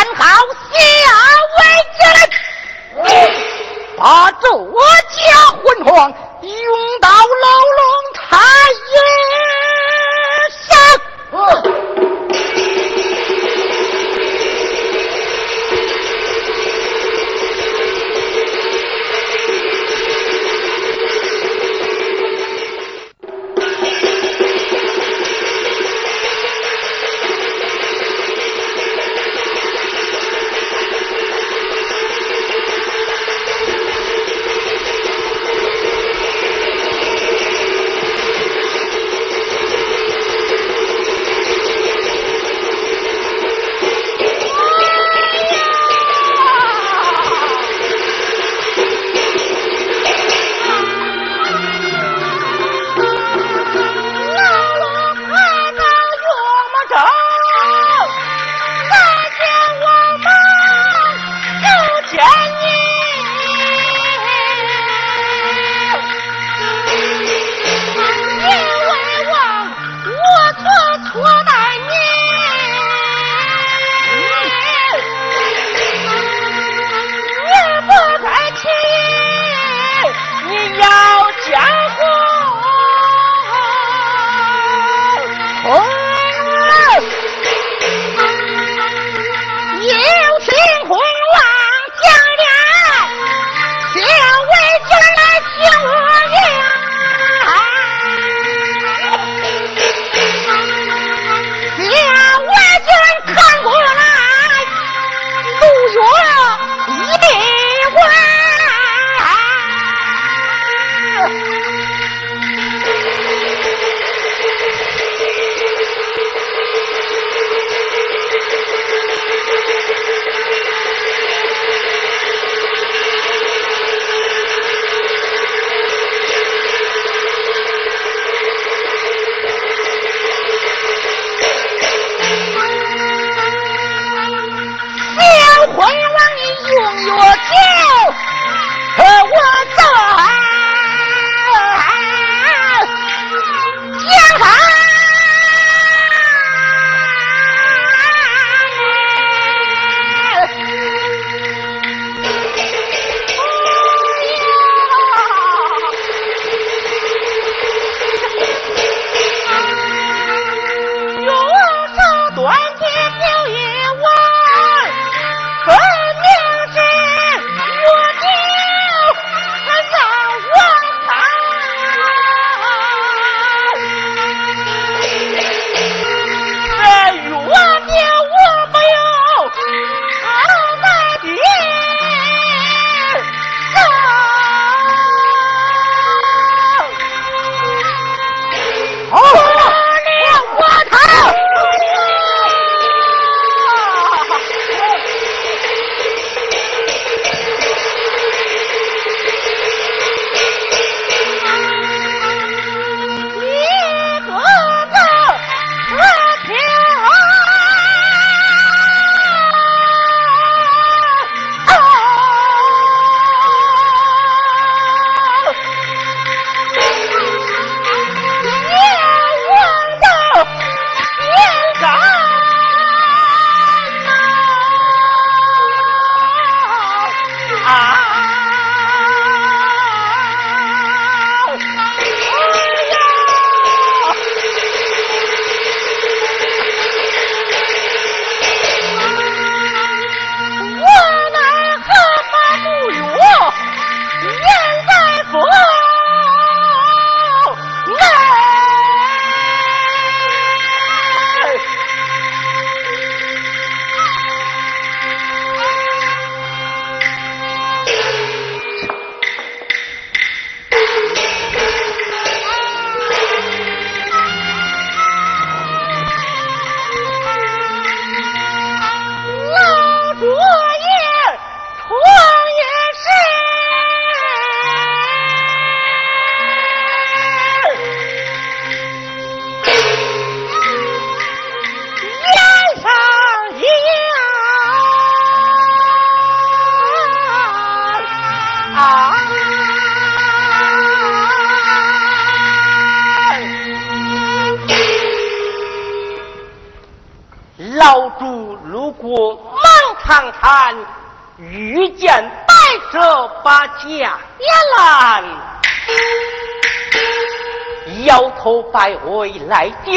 看好下位之人，把左家昏黄拥到。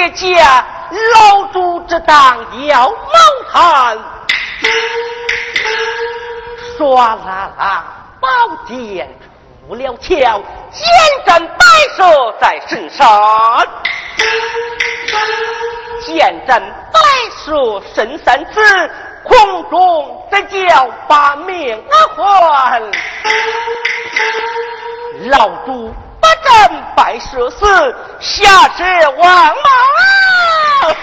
来跌价，老朱只当要毛谈，唰啦啦宝剑出了鞘，见战白蛇在身上。见战白蛇身三次，空中再叫把命还。老朱战白蛇死，下世王莽，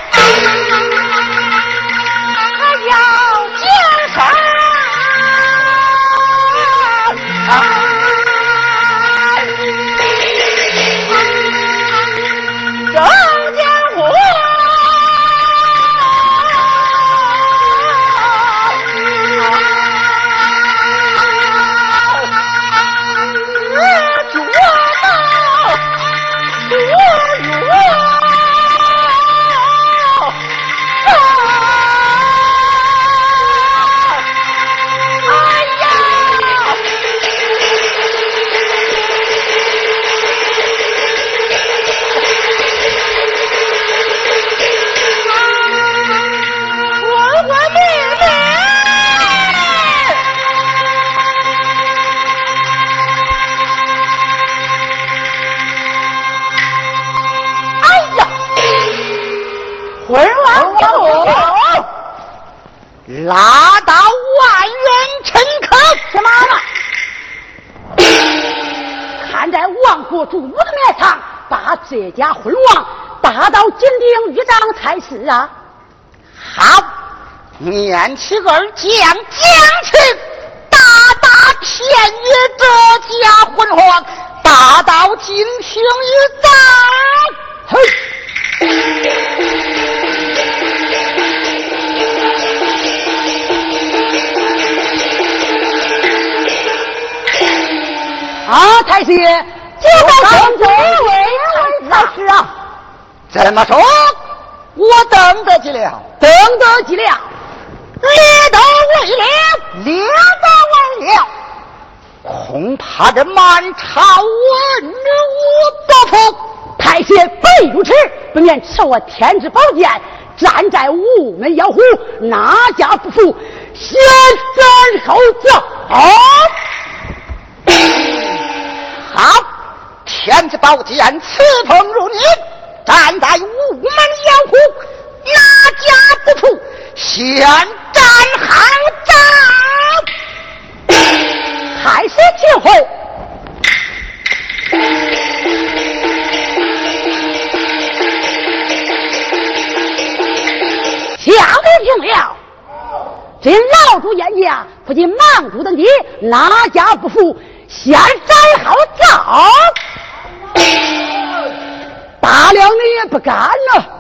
拉到万元城口，什么看在王国主母的面上，把这家昏王打到金鼎玉章才是啊！好，念起二将将去，大大骗于这家昏王，打到金鼎玉章，嘿。啊，太师，就到正座位才是啊！怎么说，我等得及了，等得及了，列都为了，列都为了，恐怕这满朝文武不服。太师非如此，不免赐我天之宝剑，站在午门妖虎，哪家不服？先斩后奏。好，天子宝剑刺痛如你，站在午门妖虎，哪家不服？先斩后奏，太师请回。下得听了，这老主言下，不仅莽主等地，哪家不服？先摘好枣，大了你也不干了。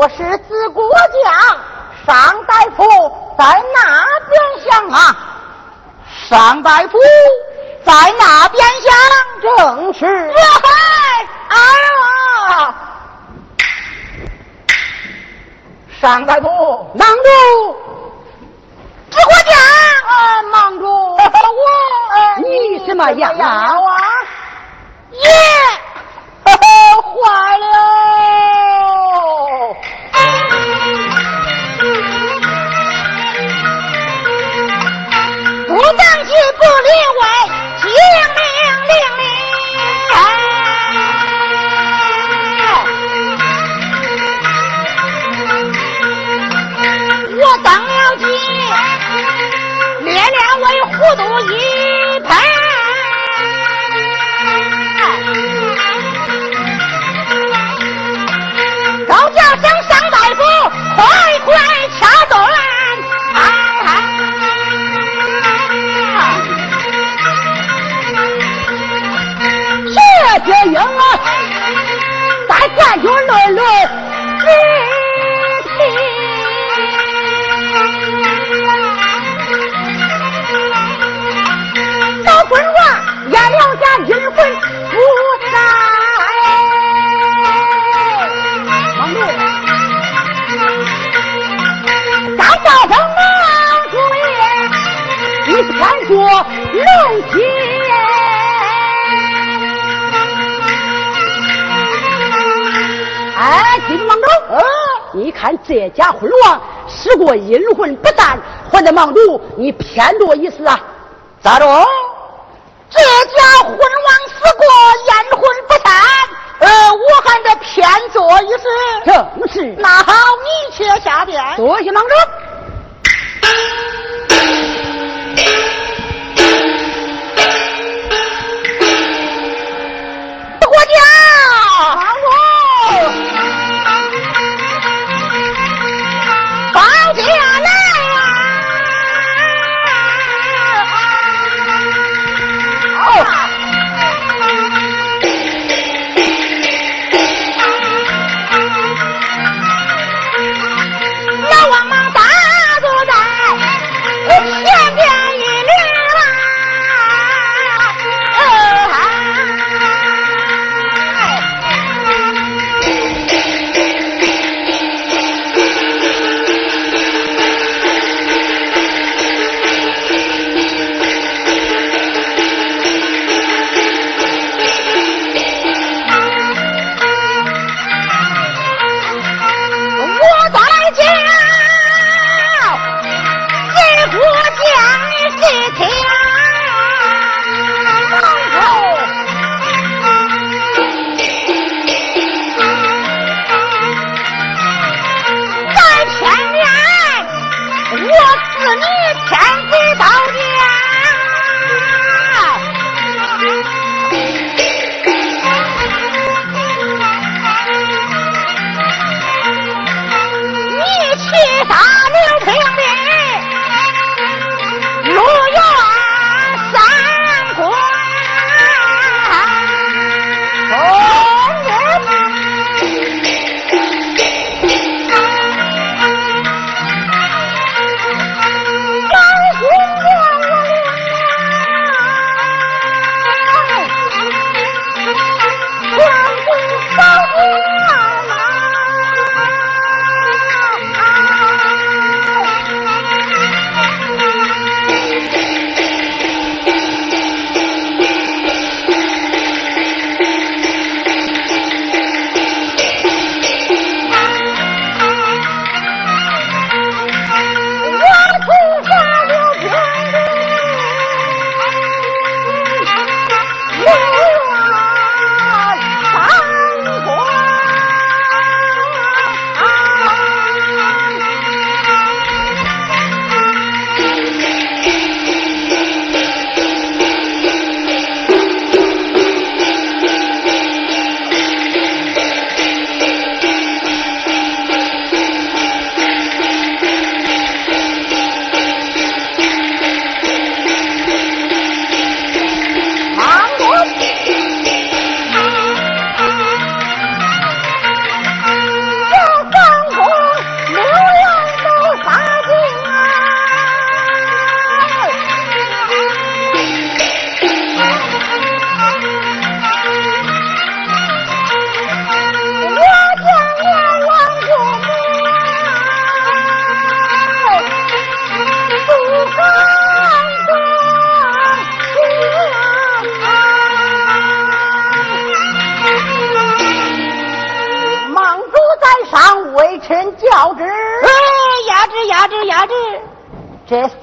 我是治国将，尚大夫在哪边乡啊？尚大夫。在那边乡正是。嗨，哎呀！尚大夫，忙主，指国将，啊，忙主，我，你什么样啊？看这家昏王使过阴魂不散，还在忙主，你偏多一事啊？咋着？这家昏王死过阴魂不散，呃，我还得偏做一事。正是。那好，你且下殿。多谢忙主。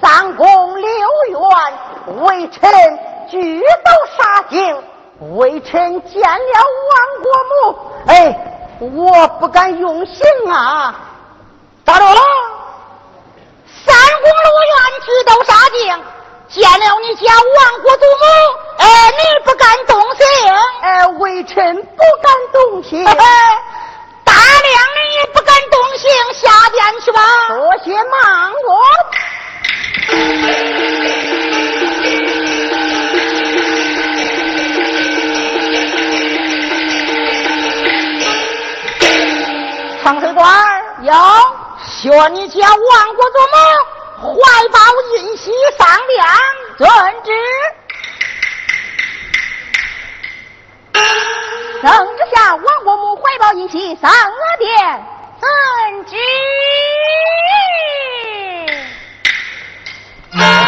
三宫六院，微臣俱都杀尽。微臣见了王国母，哎，我不敢用刑啊！打住！三宫六院俱都杀尽，见了你家王国祖母，哎，你不敢动刑？哎，微臣不敢动刑。大量你不敢动刑，下殿去吧。多谢芒果。长水官儿有学你家王国祖母怀抱印玺上殿，遵旨。圣旨下，王国母怀抱印玺上了殿，遵旨。Bye.